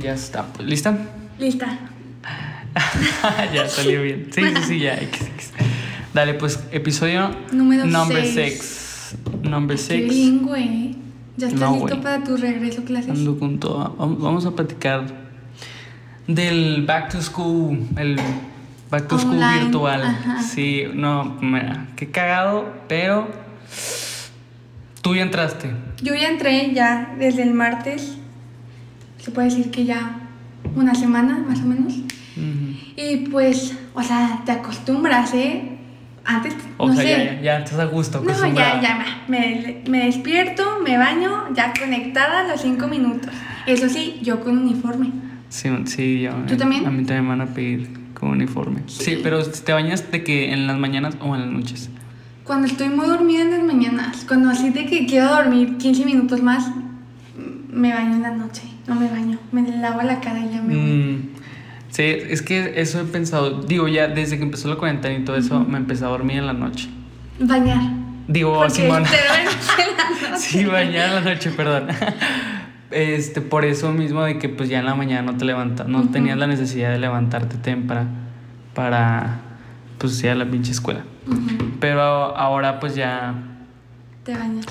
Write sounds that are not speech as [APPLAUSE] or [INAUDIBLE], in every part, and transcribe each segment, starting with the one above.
Ya está. pues, ¿Lista? Lista. [LAUGHS] ya salió bien. Sí, sí, sí, ya. Dale, pues, episodio Número number seis. six. Number Qué six. bilingüe. ¿Ya estás No, listo güey. para tu regreso clases? Ando con todo. Vamos a platicar del back to school, el back to school virtual. ajá. Sí, no, mira, qué cagado, pero tú ya entraste. Yo ya entré ya desde el martes. Se puede decir que ya una semana más o menos. Y pues, o sea, te acostumbras, ¿eh? Antes, O no sea, sé. ya, ya, ya estás a gusto. No, ya, ya, me, me despierto, me baño, ya conectada a los cinco minutos. Eso sí, yo con uniforme. Sí, sí, yo. ¿Tú también? A mí también me van a pedir con uniforme. Sí, pero te bañas de que en las mañanas o en las noches. Cuando estoy muy dormida en las mañanas, cuando así de que quiero dormir 15 minutos más, me baño en la noche. No me baño, me lavo la cara y ya me voy. Mm, sí, es que eso he pensado. Digo, ya desde que empezó la cuarentena y todo eso, me empecé a dormir en la noche. Bañar. Digo, noche. [LAUGHS] Sí, bañar en la noche, perdón. [LAUGHS] Este, por eso mismo de que pues ya en la mañana no te levantas, no Ujú. tenías la necesidad de levantarte temprano para pues ir a la pinche escuela. Pero ahora pues ya Te bañas.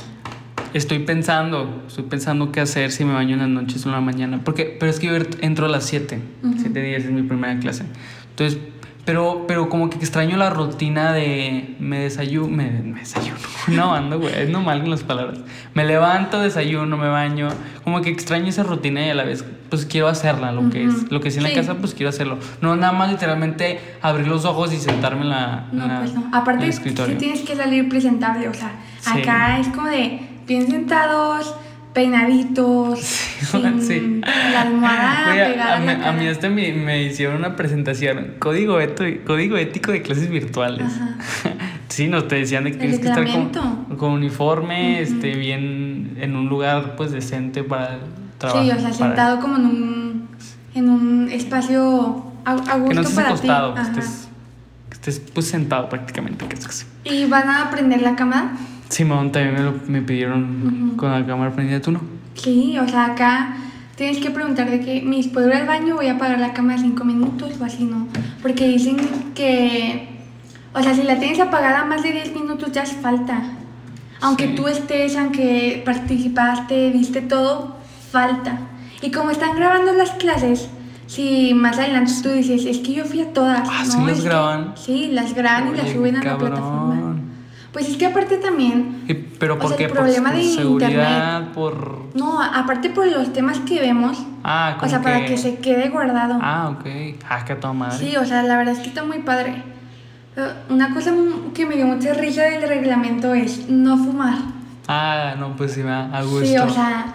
Estoy pensando, estoy pensando qué hacer si me baño en las noches o en la mañana, porque pero es que yo entro a las 7, Ujú. 7 días es mi primera clase. Entonces, pero pero como que extraño la rutina de me desayuno, me, me desayuno. [LAUGHS] No, ando, güey, es normal con las palabras. Me levanto, desayuno, me baño, como que extraño esa rutina y a la vez pues quiero hacerla, lo que Ujú. es, lo que sí en la Sí. casa pues quiero hacerlo. No nada más literalmente abrir los ojos y sentarme en la en No, la- pues no. en Aparte, sí tienes que salir presentable. O sea, Sí. acá es como de bien sentados, peinaditos, [LAUGHS] sin Sí. la almohada a- pegada a, la a mí hasta me, me hicieron una presentación, código, eto- código ético de clases virtuales. Ajá. [LAUGHS] sí, nos te decían de que tienes que estar con, con uniforme, Ujú. este, bien en un lugar pues decente para el trabajo. Sí, o sea, sentado como en un, en un espacio a, a gusto que no estés para acostado, ti. que estés, que estés pues sentado prácticamente. que es- ¿Y van a prender la cámara? Simón también me, lo, me pidieron con la cámara prendida, ¿tú no? Sí, o sea, acá tienes que preguntar de que, mis, ¿puedo ir al baño? Voy a apagar la cámara cinco minutos o así, ¿no? Porque dicen que, o sea, si la tienes apagada más de 10 minutos ya hace falta. Aunque Sí. tú estés, aunque participaste, viste todo, falta. Y como están grabando las clases, si más adelante tú dices, es que yo fui a todas. Ah, ¿no? ¿sí las Es que- graban? sí, las graban y las suben a la plataforma. Pues es que aparte también, Y- pero O ¿por sea, qué? el problema por, de seguridad, por... no, aparte por los temas que vemos, Ah, o sea, para que se quede guardado. Ah, ok. Ah, que toda madre. Sí, o sea, la verdad es que está muy padre. Eh, Una cosa que me dio mucha risa del reglamento es no fumar. Ah, no, pues sí, va, a gusto. Sí, o sea.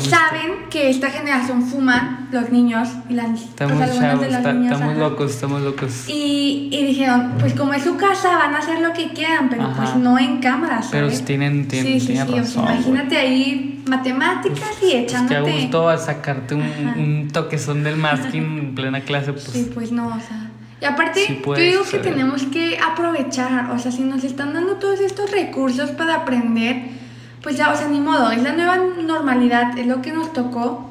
Saben que esta generación fuman los niños y las Estamos pues, algunas chavos, de las está- niñas, estamos ajá. locos, estamos locos. Y, y dijeron, pues como es su casa, van a hacer lo que quieran, pero Ajá. pues no en cámara, Pero ¿sabes? tienen- tienen- sí, sí, tienen sí, o sea, razón, imagínate ahí matemáticas y Es que a echándote... gusto a sacarte un, un toquezón del masking en [LAUGHS] plena clase, pues. Sí, pues no, o sea. Y aparte, Sí yo digo que suceder. tenemos que aprovechar, o sea, si nos están dando todos estos recursos para aprender, pues ya, o sea, ni modo, es la nueva normalidad, es lo que nos tocó,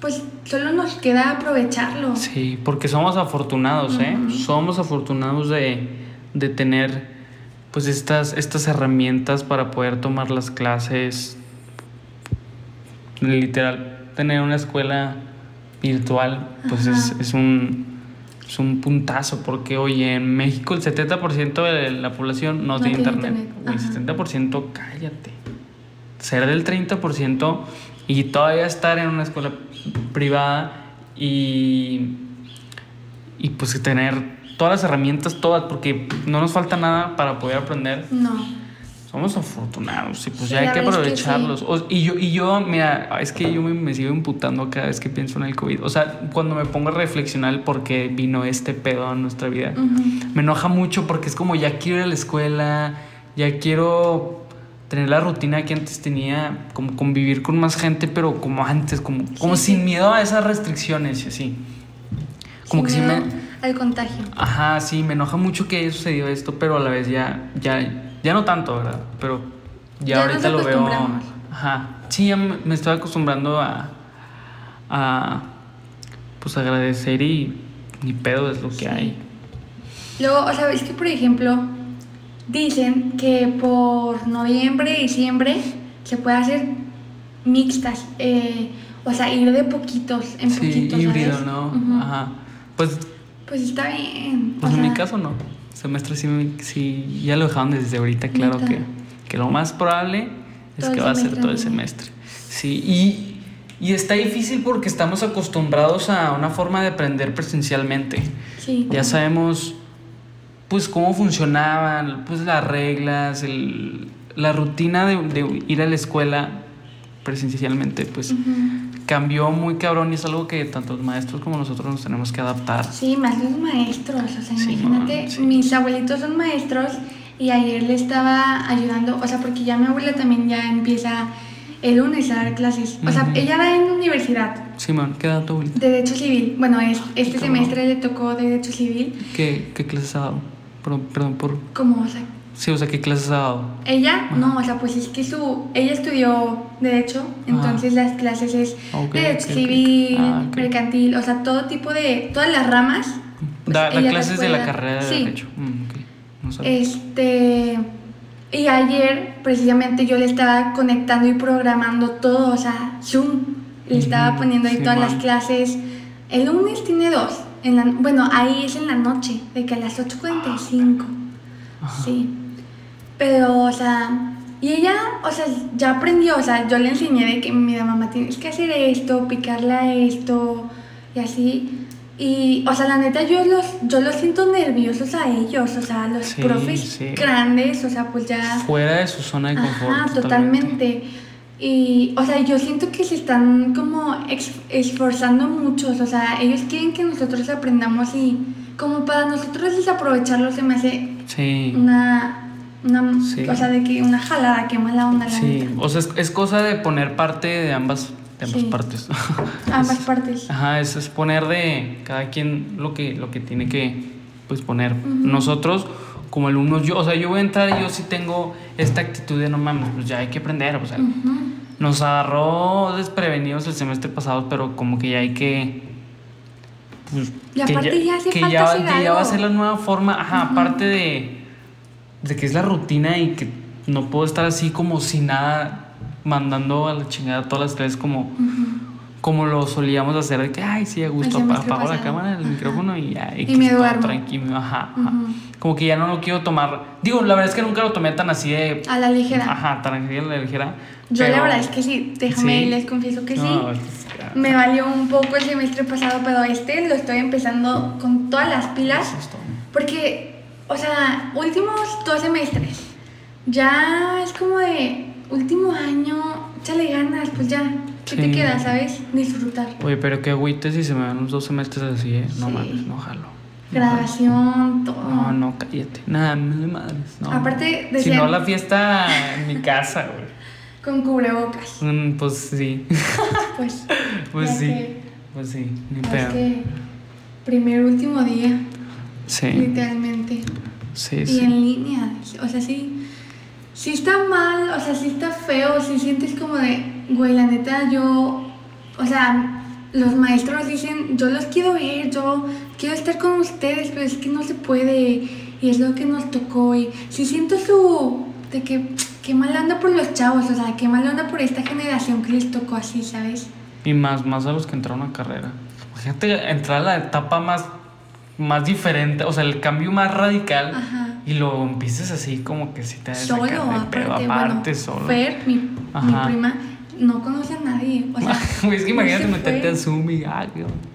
pues solo nos queda aprovecharlo. Sí, porque somos afortunados, ¿eh? Somos afortunados de, de tener pues estas, estas herramientas para poder tomar las clases. Literal, tener una escuela virtual, pues es, es un, es un puntazo, porque oye, en México el 70% de la población no, No tiene tiene internet. internet, Güey, 70%, cállate. Ser del 30% y todavía estar en una escuela privada y, y pues tener todas las herramientas, todas, porque no nos falta nada para poder aprender. No. Somos afortunados y pues Sí, ya hay que verdad es que aprovecharlos. O- y, yo, y yo, mira, es que yo me, me sigo imputando cada vez que pienso en el COVID. O sea, cuando me pongo a reflexionar por qué vino este pedo a nuestra vida, me enoja mucho porque es como ya quiero ir a la escuela, ya quiero tener la rutina que antes tenía, como convivir con más gente, pero como antes, como, como Sí, sin sí. miedo a esas restricciones y así. Como que sí Sin me... miedo Al contagio. Ajá, sí, me enoja mucho que haya sucedido esto, pero a la vez ya, ya, ya no tanto, ¿verdad? Pero ya, Ya ahorita lo veo. Ajá. Sí, ya me me estoy acostumbrando a, a pues agradecer y ni pedo es lo que Sí. hay. Luego, o sea, es que por ejemplo, dicen que por noviembre, diciembre se puede hacer mixtas, eh, o sea, ir de poquitos en Sí, poquitos. híbrido, ¿sabes? ¿no? Ujú. Ajá. Pues, Pues está bien. pues o en mi caso no. Semestre sí, sí, ya lo dejaron desde ahorita, claro que, que lo más probable es Todo que va a ser todo el semestre. Sí, y, y está difícil porque estamos acostumbrados a una forma de aprender presencialmente. Sí. Ya sabemos, pues, cómo funcionaban, pues, las reglas, el- la rutina de, de ir a la escuela presencialmente, pues, Ujú. cambió muy cabrón y es algo que tanto los maestros como nosotros nos tenemos que adaptar. Sí, más los maestros, o sea, Sí, imagínate, man, sí. mis abuelitos son maestros y ayer le estaba ayudando, o sea, porque ya mi abuela también ya empieza el lunes a dar clases, o sea, Ujú. ella da en universidad, Simón, ¿qué edad tu abuelita? de Derecho Civil, bueno, es, este semestre le tocó Derecho Civil, ¿Qué, qué clases ha dado? Perdón, perdón por... como, o sea, Sí, o sea, ¿qué clases ha dado? ella, Ajá. no, o sea, pues es que su, ella estudió Derecho, entonces las clases es Derecho. Civil, Ah. Mercantil, o sea, todo tipo de, todas las ramas. pues, Da, clases de la dar. carrera de Sí. Derecho. Mm. No. Este. Y ayer, precisamente, yo le estaba conectando y programando todo, o sea, Zoom. Le estaba poniendo ahí sí, todas man. las clases. El lunes tiene dos. En la, bueno, ahí es en la noche, de que a las 8.45. Ajá. Sí. Pero, o sea. Y ella, o sea, ya aprendió, o sea, yo le enseñé de que, mira, mamá, tienes que hacer esto, picarle a esto, y así. Y, o sea, la neta, yo los, yo los siento nerviosos a ellos, o sea, los Sí, profes sí. grandes, o sea, pues ya... Fuera de su zona de confort. Ajá, totalmente. Y, o sea, yo siento que se están como esforzando muchos, o sea, ellos quieren que nosotros aprendamos y como para nosotros desaprovecharlo se me hace Sí. una, una Sí. o sea, de que una jalada, qué mala onda la Sí, neta. o sea, es, es cosa de poner parte de ambas, de ambas Sí. partes. [LAUGHS] Ambas Es- partes. Ajá, es, es poner de cada quien lo que, lo que tiene que pues poner. Nosotros, como alumnos, yo, o sea, yo voy a entrar y yo sí tengo esta actitud de no mames, pues ya hay que aprender. O sea, nos agarró desprevenidos el semestre pasado, pero como que ya hay que. pues, Y aparte ya hace que falta ya, hacer que ya va a ser la nueva forma. Ajá, aparte de, de que es la rutina y que no puedo estar así como sin nada mandando a la chingada todas las clases como. Como lo solíamos hacer, de que, ay, sí, a gusto, apago la cámara, el micrófono y ya. Y me todo duermo. Tranquilo, ajá, ajá. Como que ya no lo quiero tomar. Digo, la verdad es que nunca lo tomé tan así de. A la ligera. Ajá, tan así de la ligera. Yo la verdad es que sí, déjame, Sí. les confieso que No, sí. es- Me valió un poco el semestre pasado, pero este lo estoy empezando con todas las pilas. Eso es todo. Porque, o sea, últimos dos semestres. Ya es como de último año, échale ganas, pues ya. ¿Qué te queda, sabes? Disfrutar. Oye, pero qué agüite si se me dan los dos semestres así, ¿eh? No Sí. mames, no jalo. No Grabación, todo. No, no, cállate. Nada, de madres. No. Aparte, Si decían- no, la fiesta en mi casa, güey. Con cubrebocas. Mm, Pues sí. [LAUGHS] Pues. Pues sí. que- Pues sí, ni es pedo. que primer último día, Sí, literalmente. sí, Y sí. en línea, o sea, sí, sí está mal, o sea, sí está feo, sí sientes como de, güey, la neta, yo, o sea, los maestros dicen, yo los quiero ver, yo quiero estar con ustedes, pero es que no se puede, y es lo que nos tocó, y sí siento su, de que, qué mal anda por los chavos, o sea, qué mal anda por esta generación que les tocó así, ¿sabes? Y más, más a los que entraron a carrera. Imagínate entrar a la etapa más, más diferente, o sea, el cambio más radical. Ajá. Y lo empieces así como que si te Solo, aparte, aparte bueno, solo. Fer, mi, mi prima, no conoce a nadie, o sea, [LAUGHS] Güey, es que imagínate meterte a Zoom y, ah,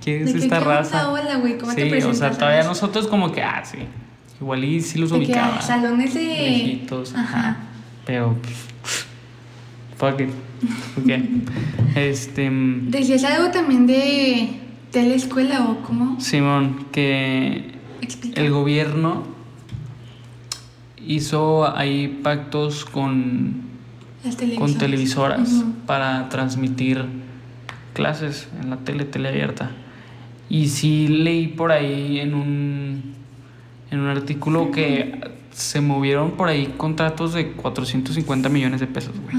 ¿quién es esta ¿qué raza? Hola, güey, ¿cómo te sí, o sea, todavía nosotros como que, ah, sí. Igual y sí los que ubicaba. ah, salones de... Lejitos, ajá. Ajá. Pero, pues, fuck it. Ok. [LAUGHS] este. mm, Decías algo también de, de la escuela o cómo Simón, que explica. el gobierno hizo ahí pactos con, Con televisoras. para transmitir clases en la tele, tele abierta. Y sí leí por ahí en un, en un artículo que se movieron por ahí contratos de 450 millones de pesos, güey.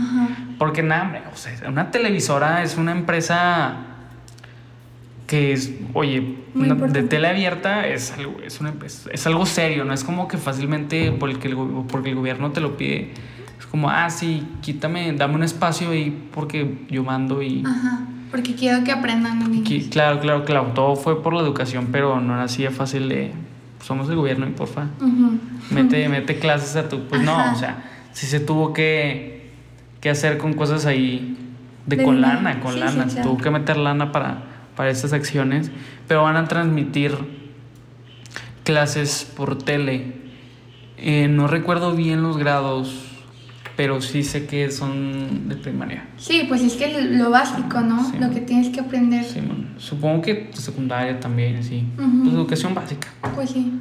Porque nada, o sea, una televisora es una empresa que es, oye, una- de importante. tele abierta es algo, es, una- es- es algo serio, no es como que fácilmente porque el, go- porque el gobierno te lo pide, como, ah, sí, quítame, dame un espacio ahí porque yo mando y... Ajá, porque quiero que aprendan. Aquí- claro, claro, claro, todo fue por la educación, pero no era así de fácil de, somos el gobierno y porfa, mete, mete clases a tu, pues Ajá. no, o sea, sí se tuvo que, que hacer con cosas ahí de, De con lana, con Sí, lana, sí, tuvo que meter lana para, para estas acciones, pero van a transmitir clases por tele. Eh, no recuerdo bien los grados, pero sí sé que son de primaria. Sí, pues es que lo básico, ¿no? Sí. lo que tienes que aprender. Sí, man. Supongo que secundaria también, sí. Ujú. Pues educación básica. Pues sí.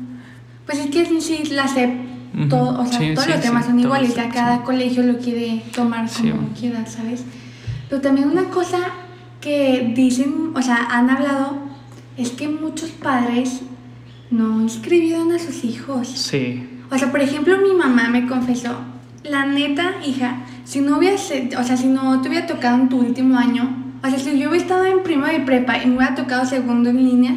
Pues es que sí la SEP, Ujú. todo, o sea, Sí, todos los temas son iguales, ya cada colegio lo quiere tomar como bueno. quiera, ¿sabes? Pero también una cosa que dicen, o sea, han hablado, es que muchos padres no inscribieron a sus hijos. Sí. O sea, por ejemplo, mi mamá me confesó, la neta, hija, si no hubiese, o sea, si no te hubiera tocado en tu último año, o sea, si yo hubiera estado en prima de prepa y me hubiera tocado segundo en línea,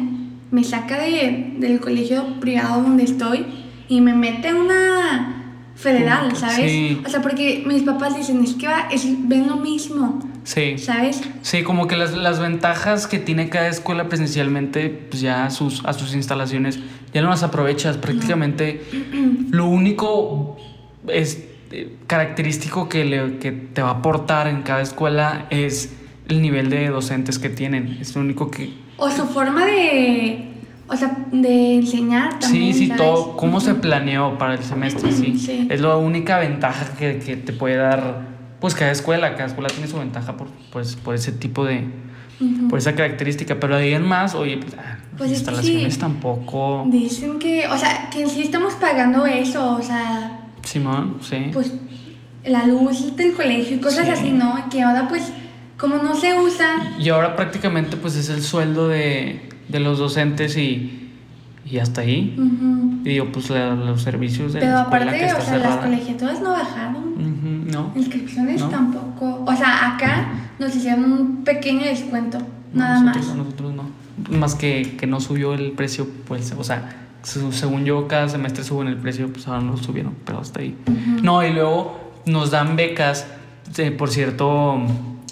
me saca de, del colegio privado donde estoy y me mete a una federal, ¿sabes? sí. O sea, porque mis papás dicen, es que va, es, ven lo mismo, Sí. ¿sabes? Sí, como que las, las ventajas que tiene cada escuela presencialmente, pues ya a sus, a sus instalaciones, ya no las aprovechas. Prácticamente lo único es, característico que, le, que te va a aportar en cada escuela es el nivel de docentes que tienen. Es lo único que... O su forma de, o sea, de enseñar también, sí, sí, ¿sabes? todo, cómo se Ujú. planeó para el semestre, sí. [LAUGHS] Sí. Es la única ventaja que, que te puede dar, pues cada escuela, cada escuela tiene su ventaja por, pues, por ese tipo de, Ujú. por esa característica, pero ahí en más, oye, pues, ah, Pues es que instalaciones sí. tampoco. Dicen que, o sea, que sí estamos pagando eso, o sea, Simón, sí. pues la luz del colegio y cosas Sí. así, ¿no? Que ahora pues, como no se usa, Y ahora prácticamente pues es el sueldo de, de los docentes y, y hasta ahí. ujú. Y digo, pues la- los servicios de pero la escuela aparte, que está o sea, las cerrada. colegiaturas no bajaron, Ujú, no. inscripciones No. tampoco, o sea, acá nos hicieron un pequeño descuento, nada nosotros, más. no, Nosotros no. Más que, que no subió el precio, pues, o sea, según yo, cada semestre suben el precio, pues ahora no lo subieron, pero hasta ahí. No, y luego nos dan becas, eh, por cierto,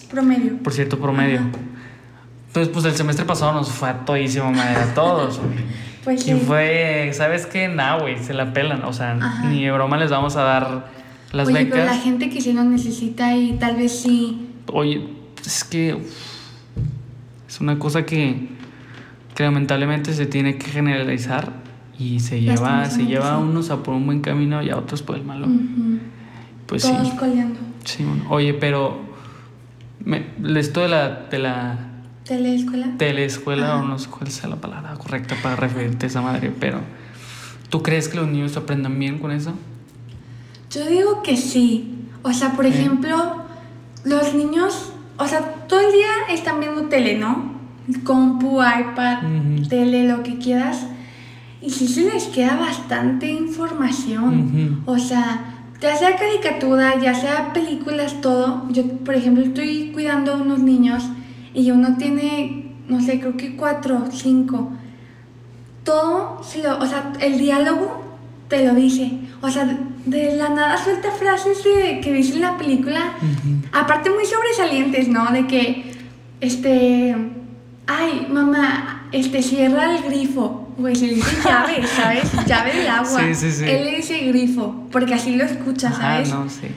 Promedio. por cierto promedio. Entonces, pues el semestre pasado nos fue a todísima madre a todos. [LAUGHS] Pues Y sí. fue, ¿sabes qué? Nah, güey, se la pelan. O sea, Ajá. ni de broma les vamos a dar las Oye, pero la becas. gente que sí lo necesita y tal vez sí. Oye, es que uf, es una cosa que, que lamentablemente se tiene que generalizar y se lleva, se lleva a unos a por un buen camino y a otros por el malo. Pues Todos sí. coleando. sí bueno. Oye, pero me, esto de la, de la Teleescuela. teleescuela, o no sé cuál sea la palabra correcta para referirte a esa madre, pero ¿tú crees que los niños aprendan bien con eso? Yo digo que sí. O sea, por ejemplo, los niños, o sea, todo el día están viendo tele, ¿no? Compu, iPad, tele, lo que quieras. Y sí se les queda bastante información. O sea, ya sea caricatura, ya sea películas, todo. Yo, por ejemplo, estoy cuidando a unos niños y uno tiene, no sé, creo que cuatro, cinco. Todo, se lo, o sea, el diálogo te lo dice. O sea, de la nada suelta frases de, que dice en la película, aparte muy sobresalientes, ¿no? De que, este, ay, mamá, este, cierra el grifo. Güey, se le dice llave, ¿sabes? Llave del agua. Sí, sí, sí. Él le dice grifo, porque así lo escucha, ¿sabes? no, sí.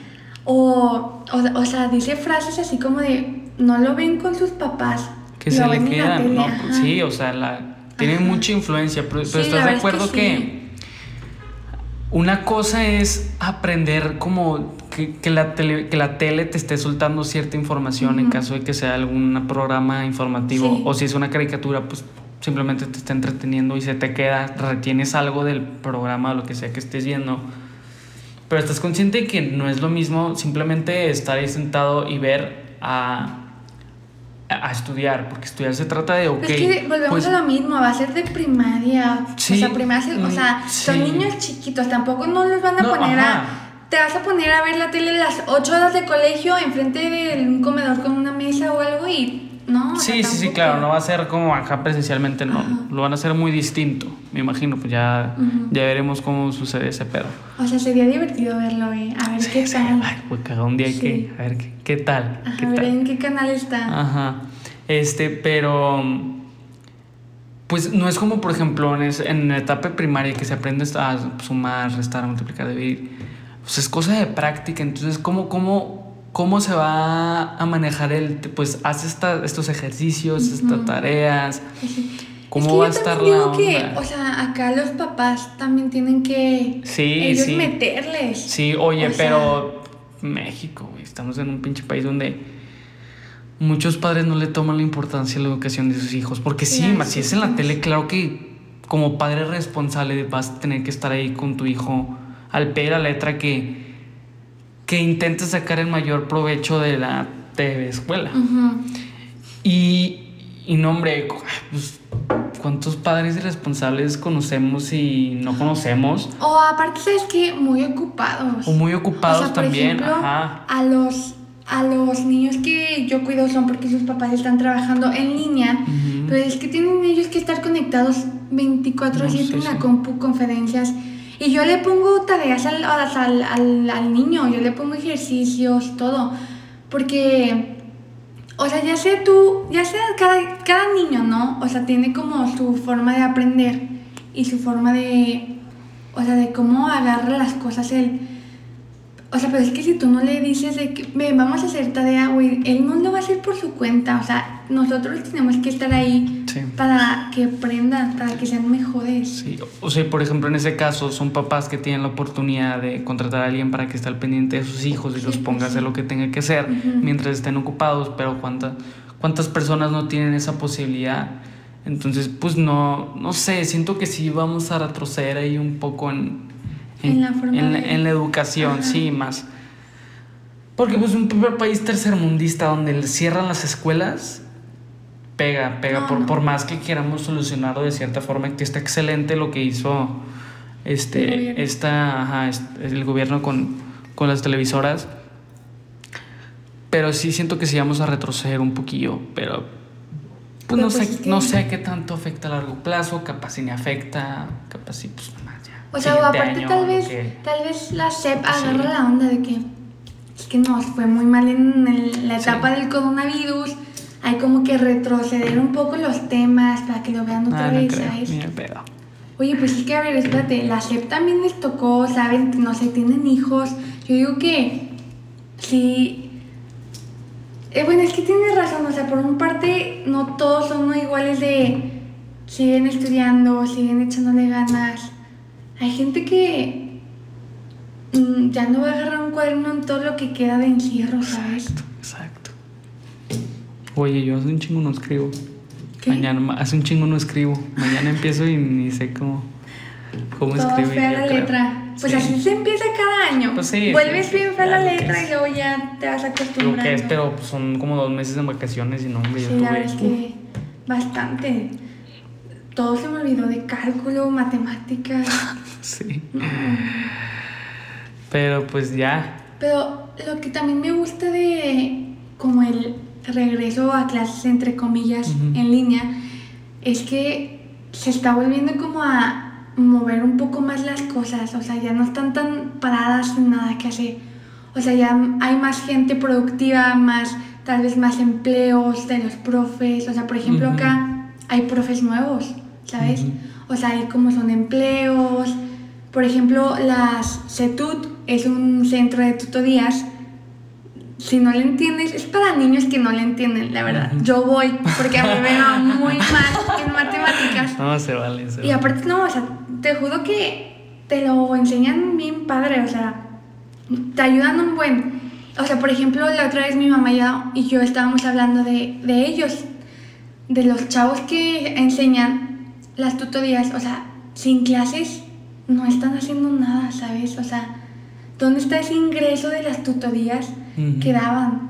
O, o, o sea, dice frases así como de, no lo ven con sus papás. Que se le quedan, tele", ¿no? ajá. Sí, o sea, la, tienen Ajá. mucha influencia, pero, pero Sí, estás de verdad es que acuerdo que, una cosa es aprender como que, que la tele, que la tele te esté soltando cierta información en caso de que sea algún programa informativo Sí. o si es una caricatura, pues simplemente te está entreteniendo y se te queda, retienes algo del programa o lo que sea que estés viendo. Pero estás consciente de que no es lo mismo simplemente estar ahí sentado y ver a, a estudiar, porque estudiar se trata de, ok, es que volvemos pues, a lo mismo, va a ser de primaria. Sí, o sea, primaria, o sea, mm, son sí. niños chiquitos, tampoco no los van a No, poner ajá. a... Te vas a poner a ver la tele las 8 horas de colegio enfrente de un comedor con una mesa o algo y ¿no? O sea, Sí, sí, sí, claro, no va a ser como acá presencialmente, no, Ajá. lo van a hacer muy distinto, me imagino, pues ya, ya veremos cómo sucede ese pedo. O sea, sería divertido verlo, ¿eh? A ver qué Sí, tal. ay, pues cada un día Sí. que, a ver, ¿qué, qué tal? Ajá, ¿Qué a ver tal? en qué canal está. Ajá. Este, pero. Pues no es como, por ejemplo, en, es- en la etapa primaria que se aprende a sumar, restar, multiplicar, dividir. Pues es cosa de práctica. Entonces, ¿cómo, cómo, cómo se va a manejar el. Pues haz esta- estos ejercicios, estas tareas? Pues sí. ¿Cómo es que va a estar la digo que, onda? o sea, acá los papás también tienen que Sí, ellos sí. meterles. Sí, oye, O sea- pero México, güey, estamos en un pinche país donde muchos padres no le toman la importancia a la educación de sus hijos. Porque sí, ma, si sí, es en la sí. tele, claro que como padre responsable vas a tener que estar ahí con tu hijo al pie de la letra que, que intentes sacar el mayor provecho de la TV escuela. Y, y no, hombre, co- pues, ¿cuántos padres irresponsables conocemos y no conocemos? O aparte, ¿sabes qué? Muy ocupados. O muy ocupados O sea, por también, ejemplo, ajá. A los, a los niños que yo cuido son porque sus papás están trabajando en línea, pero es que tienen ellos que estar conectados 24/7 No, sí, en la sí. compu, conferencias. Y yo le pongo tareas al, al, al, niño, yo le pongo ejercicios, todo. Porque, o sea, ya sé tú, ya sé cada, cada niño, ¿no? O sea, tiene como su forma de aprender y su forma de, o sea, de cómo agarra las cosas él. O sea, pero es que si tú no le dices de que, "Ve, vamos a hacer tarea, güey, él no lo va a hacer por su cuenta. O sea, nosotros tenemos que estar ahí Sí. para que aprendan, para que sean mejores. Sí, o sea, por ejemplo, en ese caso son papás que tienen la oportunidad de contratar a alguien para que esté al pendiente de sus hijos y los Sí, ponga a hacer sí. lo que tenga que hacer mientras estén ocupados, pero ¿cuántas, cuántas personas no tienen esa posibilidad? Entonces, pues no, no sé, siento que sí vamos a retroceder ahí un poco en, En la forma en, de- en la educación, Ajá. sí, más. Porque pues un pa- país tercermundista donde cierran las escuelas, pega, pega, No, por, no. por más que queramos solucionarlo de cierta forma, que está excelente lo que hizo El este, gobierno. esta, ajá, el gobierno con, con las televisoras. Pero sí siento que sí vamos a retroceder un poquillo, pero pues Pero, no pues, sé, es que- no sé qué tanto afecta a largo plazo, capaz si ni afecta, capaz sí, pues nomás ya. O sea, o aparte año, tal vez, que- tal vez la SEP Sí. agarra la onda de que es que nos fue muy mal en el- la Sí. etapa del coronavirus. Hay como que retroceder un poco los temas para que lo vean otra Ah, no vez, creo, ¿sabes? pedo. Oye, pues es que a ver, espérate, la SEP también les tocó, ¿saben? No sé, tienen hijos. Yo digo que sí. Eh, bueno, es que tienes razón, o sea, por un parte, no todos son iguales de siguen estudiando, siguen echándole ganas. Hay gente que mm, ya no va a agarrar un cuaderno en todo lo que queda de encierro, ¿sabes? Exacto, exacto. Oye, yo hace un chingo no escribo. ¿Qué? Mañana, ma- hace un chingo no escribo. Mañana empiezo y ni sé cómo, cómo Todo escribir. fea la creo. letra. Pues Sí. así se empieza cada año. Pues sí, Vuelves sí, bien fea la lo letra y luego ya te vas Lo acostumbrando. que es, pero pues, son como dos meses de vacaciones y no, hombre, yo tuve. es que bastante. Todo se me olvidó de cálculo, matemáticas. [LAUGHS] Sí. Pero pues ya. Pero lo que también me gusta de como el regreso a clases entre comillas en línea es que se está volviendo como a mover un poco más las cosas, o sea, ya no están tan paradas sin nada que hacer. O sea, ya hay más gente productiva, más tal vez más empleos de los profes, o sea, por ejemplo, acá hay profes nuevos, ¿sabes? O sea, hay como son empleos. Por ejemplo, las CETUT es un centro de tutorías. Si no le entiendes, es para niños que no le entienden, la verdad. Yo voy porque a mí me va [LAUGHS] muy mal en matemáticas. No, se vale, se Y vale. aparte, no, o sea, te juro que te lo enseñan bien padre, o sea, te ayudan un buen. O sea, por ejemplo, la otra vez mi mamá y yo estábamos hablando de, de ellos, de los chavos que enseñan las tutorías, o sea, sin clases no están haciendo nada, ¿sabes? O sea, ¿dónde está ese ingreso de las tutorías que daban?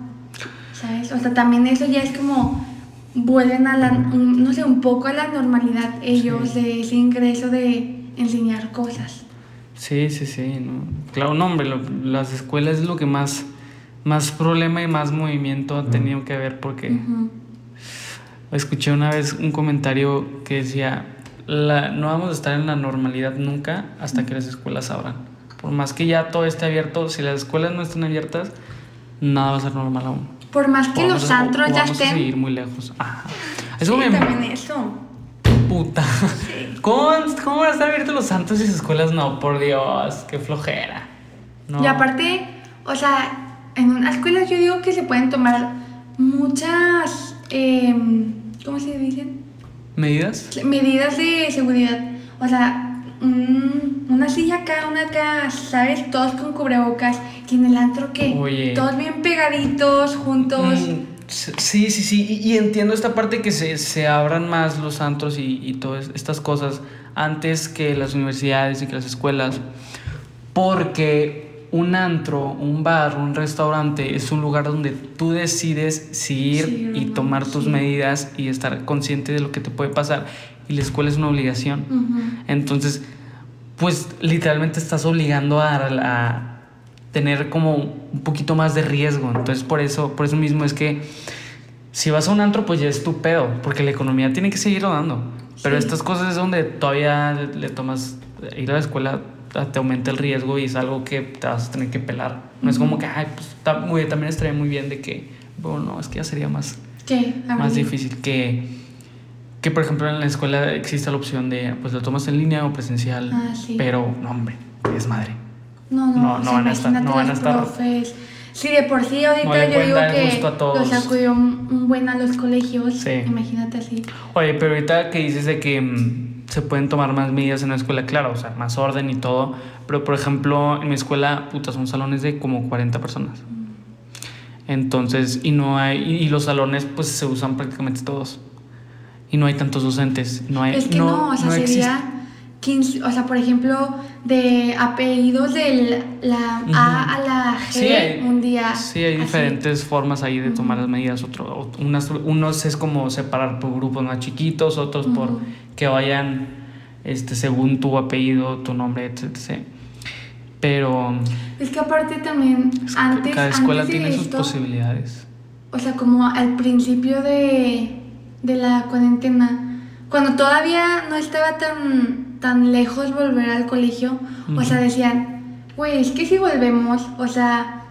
¿Sabes? O sea, también eso ya es como vuelven a la, un- no sé, un poco a la normalidad ellos Sí. de ese ingreso de enseñar cosas. Sí, sí, sí. No. Claro, no, hombre, lo- las escuelas es lo que más, más problema y más movimiento ha tenido que ver porque escuché una vez un comentario que decía, la, no vamos a estar en la normalidad nunca hasta que las escuelas abran. Por más que ya todo esté abierto, si las escuelas no están abiertas, nada va a ser normal aún. Por más que O los a- antros o ya vamos a estén. seguir muy lejos. Ajá. Eso Sí, me también eso. puta. ¿Cómo, ¿Cómo van a estar abiertos los santos y las escuelas? No, por Dios, qué flojera. No. Y aparte, o sea, en una escuela yo digo que se pueden tomar muchas, em, ¿cómo se dicen? ¿Medidas? Medidas de seguridad. O sea, un- una silla acá, una acá, ¿sabes? Todos con cubrebocas. Y en el antro que Oye. todos bien pegaditos, juntos. Mm, sí, sí, sí. Y, y entiendo esta parte que se, se abran más los antros y, y todas estas cosas antes que las universidades y que las escuelas. Porque un antro, un bar, un restaurante es un lugar donde tú decides si ir Sí, y tomar tus sí. medidas y estar consciente de lo que te puede pasar. Y la escuela es una obligación. Entonces, pues literalmente estás obligando a, a tener como un poquito más de riesgo. Entonces, por eso, por eso mismo es que si vas a un antro, pues ya es tu pedo, porque la economía tiene que seguir rodando. Pero Sí. estas cosas es donde todavía le, tomas, ir a la escuela te aumenta el riesgo y es algo que te vas a tener que pelar. No es como que, ay, pues también estaría muy bien de que, bueno, no, es que ya sería más, ¿Qué? Más difícil que, que, por ejemplo, en la escuela exista la opción de, pues lo tomas en línea o presencial. Ah, sí. Pero, no, hombre, es madre. No, no, No, no van a estar- no van a estar- profes. Sí, de por sí ahorita No yo digo que los acudió un, un buen a los colegios. Sí. Imagínate así. Oye, pero ahorita que dices de que mm, se pueden tomar más medidas en la escuela, claro, o sea, más orden y todo. Pero, por ejemplo, en mi escuela, puta, son salones de como 40 personas. Entonces, y no hay, y, los salones, pues se usan prácticamente todos. Y no hay tantos docentes. No hay, es que no, o sea, sería 15, o sea, por ejemplo, de apellidos de la. A a la G Sí, hay- un día. Sí, hay así. diferentes formas ahí de tomar las medidas. Otro, ot- unas, unos es como separar por grupos más chiquitos, otros por. Que vayan este, según tu apellido, tu nombre, etc. Pero Es que aparte también, antes, cada escuela antes tiene sus posibilidades. O sea, como al principio de, de la cuarentena, cuando todavía no estaba tan, tan lejos volver al colegio, o sea, decían, güey, es que si volvemos, o sea,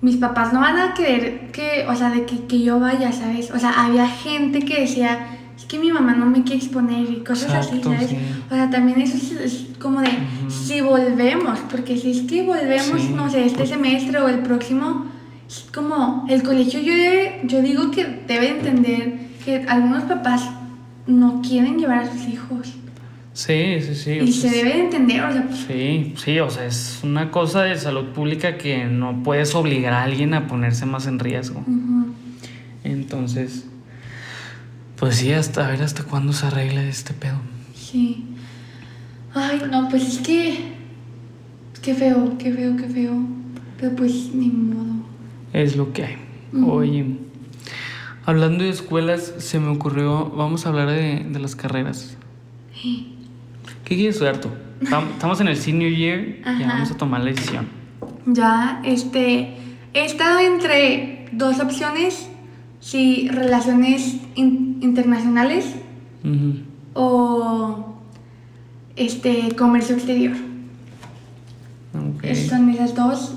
mis papás no van a querer que, o sea, de que, que yo vaya, ¿sabes? O sea, había gente que decía, es que mi mamá no me quiere exponer y cosas Exacto, así, ¿sabes? sí. O sea, también eso es, es como de, si volvemos, porque si es que volvemos, Sí, no sé, este pues- semestre o el próximo, es como el colegio yo, debe- yo digo que debe entender que algunos papás no quieren llevar a sus hijos. Sí, sí, sí. y sea, se es- debe de entender, o sea, pues, Sí, sí, o sea, es una cosa de salud pública que no puedes obligar a alguien a ponerse más en riesgo. Entonces, pues sí, hasta a ver hasta cuándo se arregla este pedo. sí. Ay, no, pues es que, qué feo, qué feo, qué feo. Pero pues ni modo. Es lo que hay. Oye, hablando de escuelas, se me ocurrió, vamos a hablar de, de las carreras. ¿Qué quieres estudiar tú? Tam- Estamos en el senior year y vamos a tomar la decisión. Ya, este, he estado entre dos opciones, si relaciones in- internacionales o este comercio exterior. Ok. Es- Son esas dos.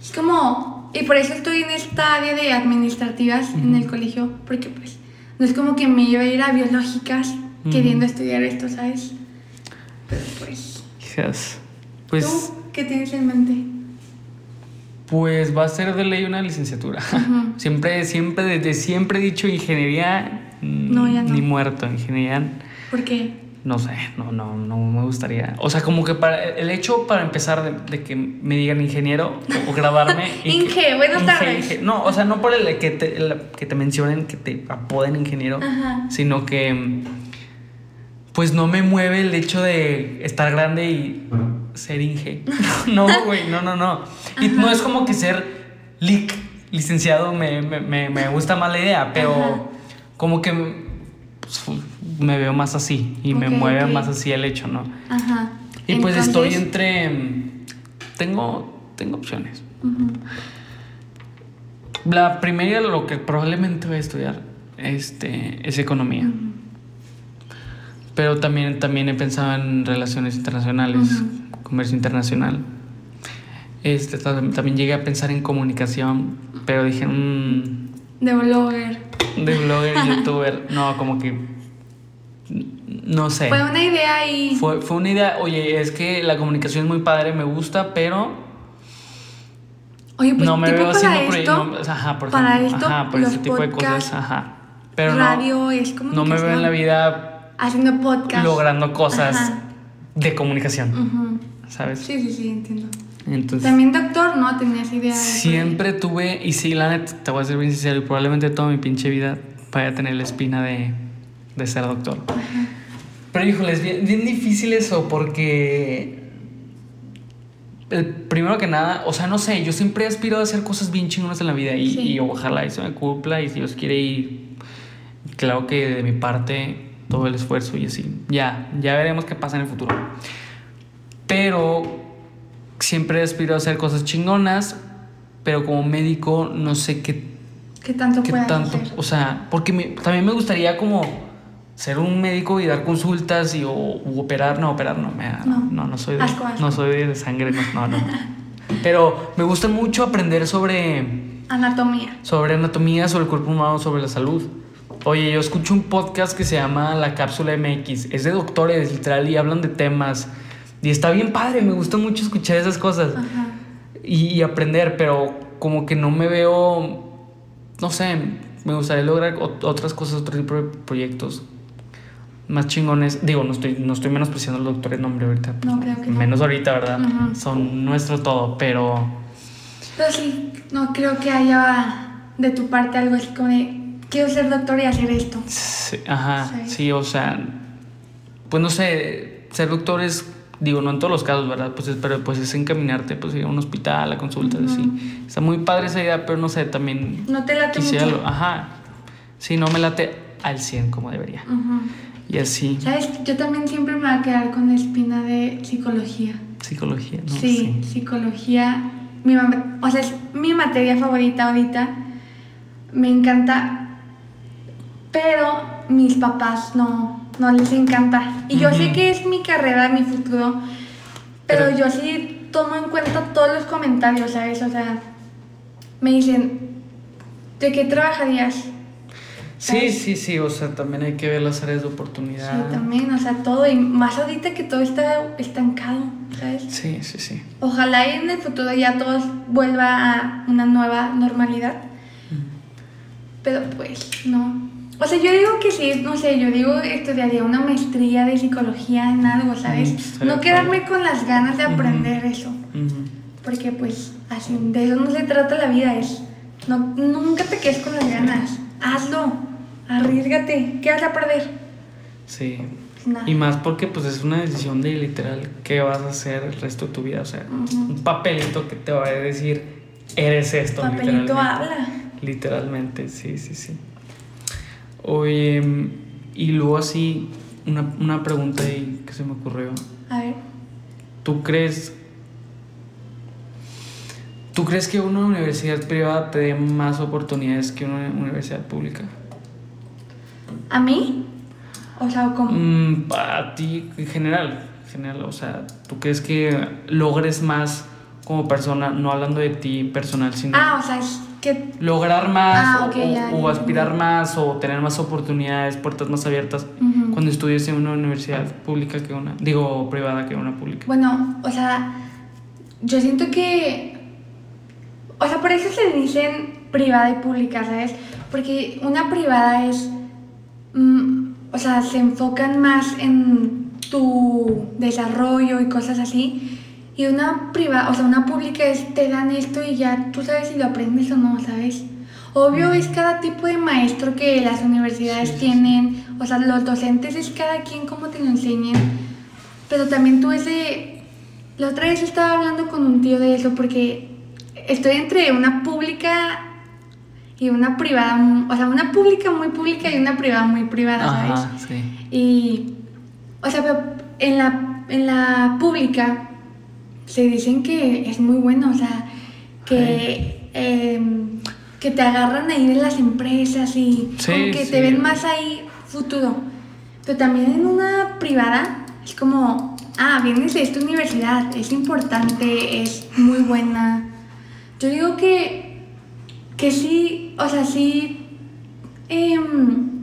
Es como, y por eso estoy en esta área de administrativas en el colegio, porque pues no es como que me iba a ir a biológicas queriendo estudiar esto, ¿sabes? Pero pues, Hijas. Pues, ¿tú qué tienes en mente? Pues va a ser de ley una licenciatura. [LAUGHS] Siempre, siempre, desde siempre he dicho ingeniería, mm, No, ya no. ni muerto. Ingeniería, Porque, no sé, no, no, no me gustaría. O sea, como que para el hecho para empezar de, de que me digan ingeniero o, o grabarme. [LAUGHS] Inge, buenas tardes. Inge. No, o sea, no por el que te, el que te mencionen, que te apoden ingeniero, Ajá. sino que pues no me mueve el hecho de estar grande y ser Inge. [LAUGHS] No, güey, no, no, no. Y no es como que ser lic, licenciado, me, me, me, me gusta más la idea, pero Ajá. como que pues, me veo más así y me mueve más así el hecho, ¿no? Ajá. Y pues estoy entre... mm, Tengo, tengo opciones. La primera, lo que probablemente voy a estudiar, este, es economía. Pero también, también he pensado en relaciones internacionales, comercio internacional. Este, también llegué a pensar en comunicación, pero dije... Mm, de blogger. De blogger, [LAUGHS] youtuber. No, como que... No sé. Fue una idea y... Fue, fue una idea, oye, es que la comunicación es muy padre, me gusta, pero... Oye, pues no me veo haciendo esto, ajá, por para esto, ajá, por ese tipo de cosas, ajá. Pero radio no, es como No me veo en la vida haciendo podcast, logrando cosas de comunicación. ¿Sabes? Sí, sí, sí, entiendo. También doctor, ¿no? Tenías idea. Siempre tuve, y sí, la neta, te voy a ser bien sincero, y probablemente toda mi pinche vida vaya a tener la espina de, de ser doctor. Pero híjole, es bien, bien difícil eso porque el, primero que nada, o sea, no sé, yo siempre he aspirado a hacer cosas bien chingonas en la vida y, y ojalá eso me cumpla y si Dios quiere ir, claro que de mi parte todo el esfuerzo y así, ya, ya veremos qué pasa en el futuro. Pero siempre aspiro a hacer cosas chingonas, pero como médico no sé qué... ¿Qué tanto qué tanto, hacer? O sea, porque también me gustaría como ser un médico y dar consultas y o, operar, no, operar no, me, no, no, soy de, no soy de sangre, no, no. [LAUGHS] Pero me gusta mucho aprender sobre... Anatomía. Sobre anatomía, sobre el cuerpo humano, sobre la salud. Oye, yo escucho un podcast que se llama La Cápsula MX. Es de doctores, literal, y hablan de temas y está bien padre, me gusta mucho escuchar esas cosas y, aprender, pero como que no me veo, no sé, me gustaría lograr otras cosas, otro tipo de proyectos más chingones. Digo, no estoy, no estoy menospreciando al doctor en nombre ahorita. No, creo que Menos ahorita, ¿verdad? Son nuestro todo, pero... Pero sí, no creo que haya de tu parte algo así como de, quiero ser doctor y hacer esto. ajá, sí. sí, o sea, pues no sé, ser doctor es digo, no en todos los casos, ¿verdad? Pues es, pero pues es encaminarte pues, a un hospital, a consultas, así. Está muy padre esa idea, pero no sé, también... No te late mucho. Ajá. Sí, no me late al 100 como debería. Y así. ¿Sabes? Yo también siempre me voy a quedar con la espina de psicología. Psicología, ¿no? Sí, psicología. Mi, o sea, es mi materia favorita ahorita. Me encanta. Pero mis papás no, no les encanta. Y yo sé que es mi carrera, mi futuro, pero, yo sí tomo en cuenta todos los comentarios, ¿sabes? O sea, me dicen, ¿de qué trabajarías? Sí, sí, sí, o sea, también hay que ver las áreas de oportunidad. Sí, también, o sea, todo, y más ahorita que todo está estancado, ¿sabes? Sí, sí, sí. Ojalá en el futuro ya todo vuelva a una nueva normalidad. Pero pues, no. O sea, yo digo que sí, no sé, yo digo estudiaría una maestría de psicología en algo, ¿sabes? no quedarme con las ganas de aprender eso. Porque pues así, de eso no se trata la vida, es no, nunca te quedes con las ganas. Hazlo, arriesgate, ¿qué vas a perder? Sí. Y más porque pues es una decisión de literal qué vas a hacer el resto de tu vida. O sea, un papelito que te va a decir, eres esto. Papelito habla. Literalmente, sí, sí, sí. Oye, y luego así, una, una pregunta ahí que se me ocurrió. A ver. ¿Tú crees ¿Tú crees que una universidad privada te dé más oportunidades que una universidad pública? ¿A mí? O sea, ¿cómo? Mm, para ti, en general, general. O sea, ¿tú crees que logres más como persona, no hablando de ti personal, sino... Ah, o sea, que... Lograr más ah, o, aspirar más o tener más oportunidades, puertas más abiertas cuando estudies en una universidad pública que una, digo, privada que una pública. Bueno, o sea, yo siento que... O sea, por eso se dicen privada y pública, ¿sabes? Porque una privada es... Mm, o sea, se enfocan más en tu desarrollo y cosas así y una privada, o sea, una pública es te dan esto y ya tú sabes si lo aprendes o no, ¿sabes? Obvio es cada tipo de maestro que las universidades tienen, o sea, los docentes es cada quien como te lo enseñen, pero también tú ese... La otra vez estaba hablando con un tío de eso porque estoy entre una pública y una privada, o sea, una pública muy pública y una privada muy privada, ¿sabes? Ajá, sí. Y, o sea, pero en la, en la pública se dicen que es muy bueno, o sea, que... Em, que te agarran ahí de las empresas y Sí, como que sí. te ven más ahí futuro. Pero también en una privada es como, ah, vienes de esta universidad, es importante, es muy buena. Yo digo que, que sí, o sea, sí em,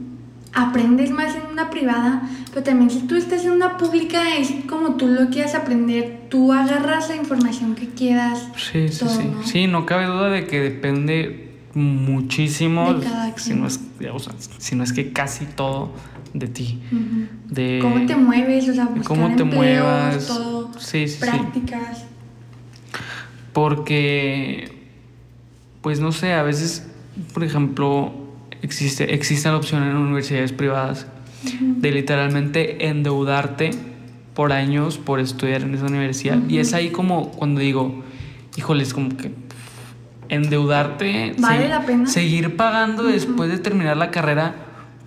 aprendes más en una privada, pero también si tú estás en una pública es como tú lo quieras aprender, tú agarras la información que quieras. Sí, sí, todo, sí. ¿no? Sí, no cabe duda de que depende muchísimo, De cada si no, es, o sea, si no es que casi todo de ti. De cómo te mueves, o sea, buscar cómo te empleos, muevas. todo, Sí, sí, sí. prácticas. Porque, pues no sé, a veces, por ejemplo, existe, existe la opción en universidades privadas de literalmente endeudarte por años por estudiar en esa universidad. Y es ahí como cuando digo, híjoles, como que endeudarte, ¿Vale la pena? seguir pagando después de terminar la carrera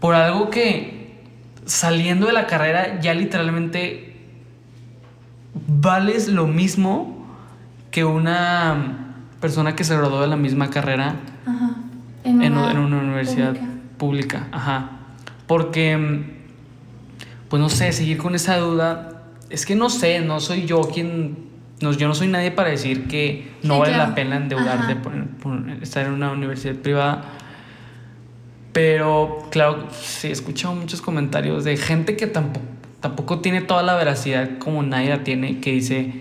por algo que saliendo de la carrera ya literalmente vales lo mismo que una persona que se graduó de la misma carrera. En, una, en una universidad pública. pública. Ajá. Porque, mm, pues no sé, seguir con esa duda. Es que no sé, no soy yo quien. No, yo no soy nadie para decir que no Sí, vale claro. la pena endeudarte por, por estar en una universidad privada. Pero, claro, sí, he escuchado muchos comentarios de gente que tampoco, tampoco tiene toda la veracidad como nadie la tiene, que dice,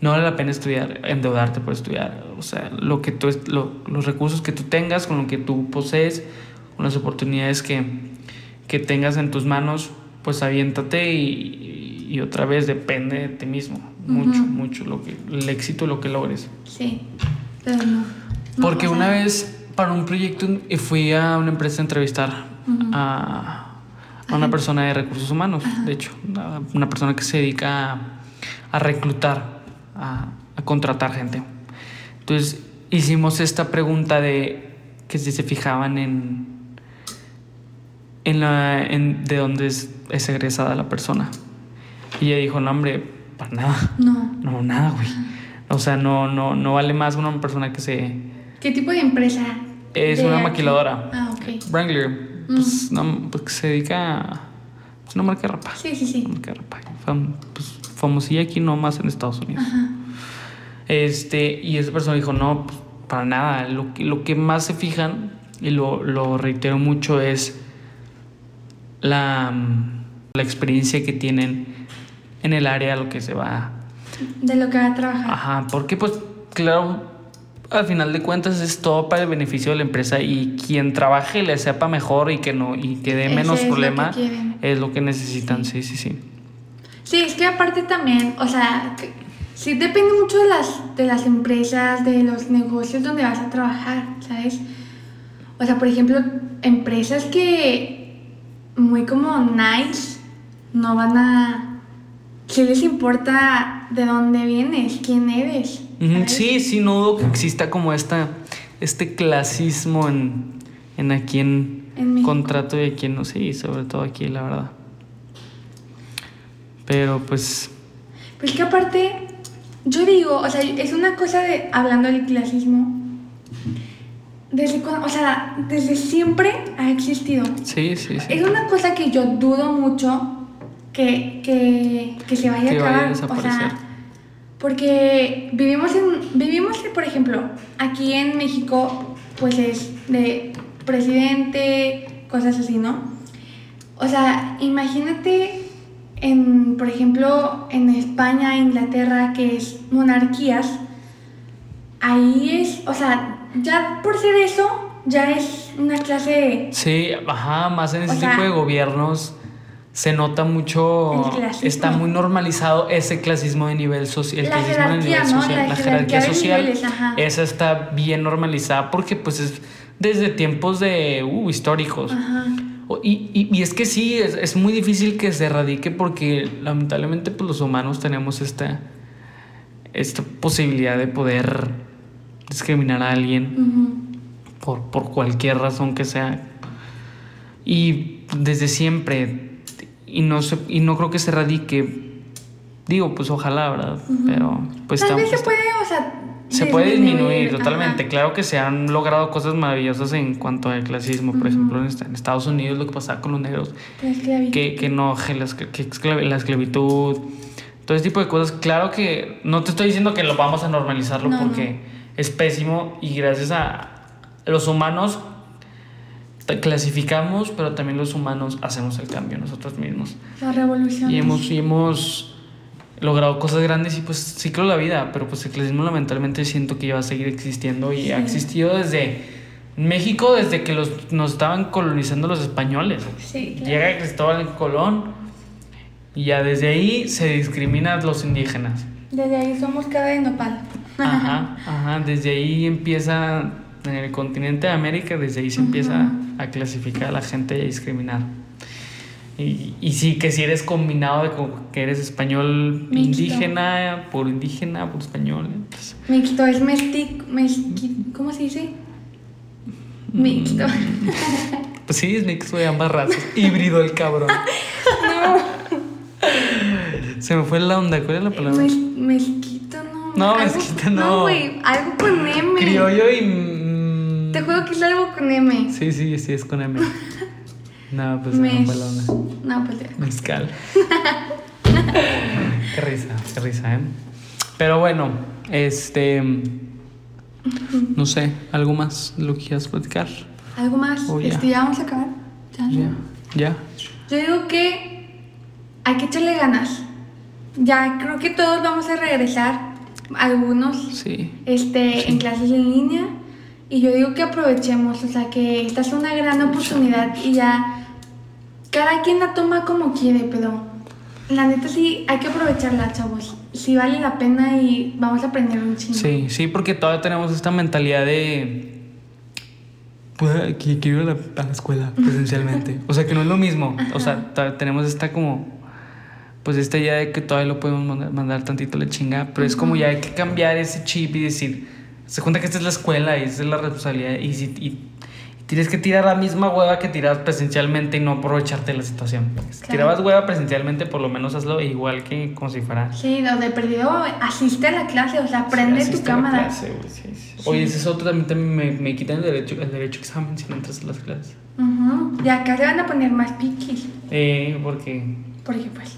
no vale la pena estudiar, endeudarte por estudiar. O sea, lo que tú, lo- los recursos que tú tengas, con lo que tú posees, con las oportunidades que, que tengas en tus manos, pues aviéntate y, y otra vez depende de ti mismo. Mucho, mucho lo que, el éxito, lo que logres. Sí, pero no. No, Porque una vez para un proyecto eh, fui a una empresa a entrevistar a, a una persona de recursos humanos, de hecho, una, una persona que se dedica a, a reclutar, a, a contratar gente. Entonces hicimos esta pregunta de que si se fijaban en, en la, en de dónde es, es egresada la persona. Y ella dijo, no hombre, para nada. No. [LAUGHS] No, nada, güey. O sea, no, no, no vale más una persona que se... ¿Qué tipo de empresa? Es De una aquí. maquiladora. Ah, ok. Wrangler. Pues, no, pues que se dedica a... Es una marca de ropa. Sí, sí, sí. Una marca de ropa. Fam- pues, famosilla aquí nomás en Estados Unidos. Ajá. Este, y esa persona dijo, no, pues, para nada. Lo que, lo que más se fijan, y lo, lo reitero mucho, es la, mm, la experiencia que tienen en el área a lo que se va De lo que va a trabajar. Ajá, porque pues claro, al final de cuentas es todo para el beneficio de la empresa y quien trabaje le sepa mejor y que no y que dé Ese menos es lo que problema es lo que necesitan, sí, sí, sí. Sí, es que aparte también, o sea, sí depende mucho de las, de las empresas, de los negocios donde vas a trabajar, ¿sabes? O sea, por ejemplo, empresas que muy como nice no van a... Sí les importa de dónde vienes, quién eres. Sí, sí, no dudo que exista como esta, este clasismo en, en a quién En contrato y a quién no, sí, sobre todo aquí, la verdad. Pero pues, Pero es que aparte, yo digo, o sea, es una cosa de, hablando del clasismo, desde cuando, o sea, desde siempre ha existido. sí, sí, sí. Es una cosa que yo dudo mucho que, que, que se vaya Que a vaya a acabar. o sea, porque vivimos en, vivimos, por ejemplo, aquí en México, pues es de presidente, cosas así, ¿no? O sea, imagínate en, por ejemplo, en España, Inglaterra, que es monarquías, ahí es, o sea, ya por ser eso, ya es una clase de... Sí, ajá, más en ese sea, tipo de gobiernos se nota mucho, está muy normalizado ese clasismo de nivel social, el La clasismo de jerarquía, nivel ¿no? social, La la, jerarquía social, niveles, esa está bien normalizada porque pues es desde tiempos de uh, históricos. Ajá. Y, y- y es que sí, es, es muy difícil que se erradique porque lamentablemente pues, los humanos tenemos esta, esta posibilidad de poder discriminar a alguien por, por cualquier razón que sea. Y desde siempre, y no, se- y no creo que se erradique, digo, pues ojalá, ¿verdad? Pero pues Tal estamos... vez se puede, o sea, Se puede disminuir Disminuir, totalmente. ajá. Claro que se han logrado cosas maravillosas en cuanto al clasismo. Por ejemplo, en est- en Estados Unidos lo que pasaba con los negros, La esclavitud. que, que no, que la, que la esclavitud, todo ese tipo de cosas. Claro que no te estoy diciendo que lo vamos a normalizarlo No, porque es pésimo y gracias a los humanos clasificamos, pero también los humanos hacemos el cambio nosotros mismos. La revolución. Y hemos, y hemos logrado cosas grandes y pues ciclo la vida, pero pues el clasismo lamentablemente siento que ya va a seguir existiendo y ha Sí. existido desde México, desde que los, nos estaban colonizando los españoles. Sí, claro. Llega Cristóbal Colón y ya desde ahí se discrimina a los indígenas. Desde ahí somos cara de nopal. Ajá, [LAUGHS] ajá, desde ahí empieza en el continente de América, desde ahí se empieza a clasificar a la gente y a discriminar. Y, y sí, que si eres combinado de como que eres español Mixto. indígena, por indígena, por español. pues, Mixto es mestico. ¿Cómo se dice? Mixto. [LAUGHS] pues sí, es mixto de ambas razas. Híbrido el cabrón. [LAUGHS] Se me fue la onda, ¿cuál es la palabra? Mez- mezquito, no. No, Algo- mezquito no. No, güey. Algo con M. Criollo y. mm, Te juro que es algo con M. Sí, sí, sí, es con M. [LAUGHS] No, pues onda. No, pues ya. Mezcal. [LAUGHS] qué risa, qué risa, ¿eh? Pero bueno, este. No sé, ¿algo más lo que quieras platicar? ¿Algo más? Oh. Este, ya vamos a acabar. Ya. Ya, ya. Yo digo que hay que echarle ganas. Ya creo que todos vamos a regresar. Algunos Sí. este, en clases en línea. Y yo digo que aprovechemos, o sea, que esta es una gran oportunidad y ya cada quien la toma como quiere, pero la neta sí hay que aprovecharla, chavos. Sí vale la pena y vamos a aprender un chingo. Sí, sí, porque todavía tenemos esta mentalidad de. Pues, quiero ir a la, a la escuela [LAUGHS] presencialmente. O sea, que no es lo mismo. O sea, todavía tenemos esta como. Pues esta idea de que todavía lo podemos mandar, mandar tantito la chinga. Pero es como ya hay que cambiar ese chip y decir. Se cuenta que esta es la escuela y esta es la responsabilidad. Y, si, y, y tienes que tirar la misma hueva que tiras presencialmente y no aprovecharte de la situación. Si tirabas hueva presencialmente, por lo menos hazlo igual que como si fuera Sí, lo de perdido, asiste a la clase, o sea, prende Sí, tu cámara. clase, güey, sí, sí. Oye, ese es otro también, también me, me quitan el derecho, el derecho a examen si no entras a las clases. Ujú. Y acá se van a poner más piquis. Eh, porque. Porque pues.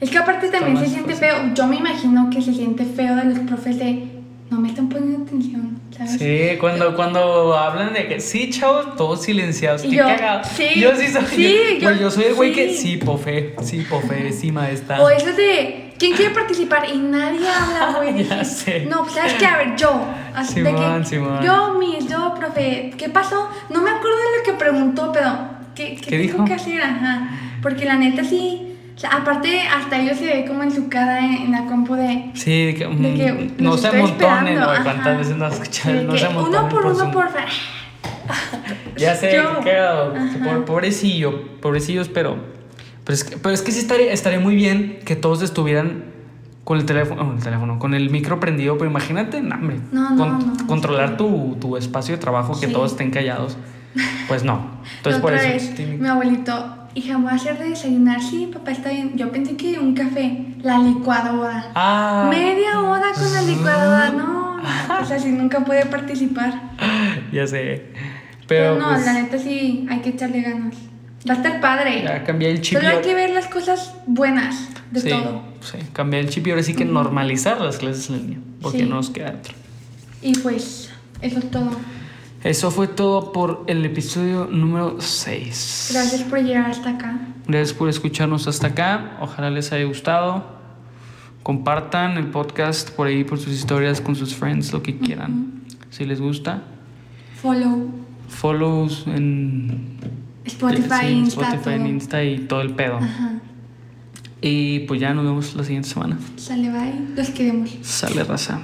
Es que aparte también se siente feo. Yo me imagino que se siente feo de los profes de no me están poniendo atención, ¿sabes? Sí, cuando, cuando hablan de que sí, chavos, todos silenciados. Qué yo, cagado. sí, yo sí soy. sí, yo, yo- yo soy el güey que sí. sí, pofe, sí, pofe, sí, maestra. O eso de ¿quién quiere participar? Y nadie habla, güey. [LAUGHS] Ya Dije, sé. No, pues sabes que a ver, yo. Así de que Simón. yo, mis, yo, profe, ¿qué pasó? No me acuerdo de lo que preguntó, pero ¿qué, qué, ¿Qué tengo dijo? que hacer? Ajá. Porque la neta sí. O sea, aparte, hasta ellos se ve como en su cara en, en la compu de. Sí, de que, mm, De que no los se amontonen, güey. ¿Cuántas veces no has escuchado? de No que se amontonen. uno por uno, por favor. Ya sé, Yo. Pobre- Pobrecillo, pobrecillos, pero. Pero es que, pero es que sí estaría, estaría muy bien que todos estuvieran con el teléfono, oh, el teléfono, con el micro prendido, pero imagínate, no, hombre, No, no, no. controlar tu, tu espacio de trabajo, que Sí. todos estén callados. Pues no. [LAUGHS] Entonces por eso. vez, mi abuelito, hija, me voy a hacer de desayunar. Sí, papá, está bien. Yo pensé que un café, la licuadora. Ah, Media hora con la licuadora, no. Pues [LAUGHS] así nunca puede participar. ya sé. Pero, Pero, no, pues, la neta sí, hay que echarle ganas. Va a estar padre. ya cambié el chip. Solo y hay que ver las cosas buenas de sí, todo. Sí, cambié el chip y ahora sí que normalizar las clases en línea, porque Sí. no nos queda otro. Y pues, eso es todo. Eso fue todo por el episodio número 6. Gracias por llegar hasta acá. Gracias por escucharnos hasta acá. Ojalá les haya gustado. Compartan el podcast por ahí, por sus historias, con sus friends, lo que quieran. Si les gusta, Follow follows en Spotify, sí, Insta, Spotify, en Insta y todo el pedo. Ajá. Y pues ya nos vemos la siguiente semana. Sale, bye. Los queremos. Sale raza.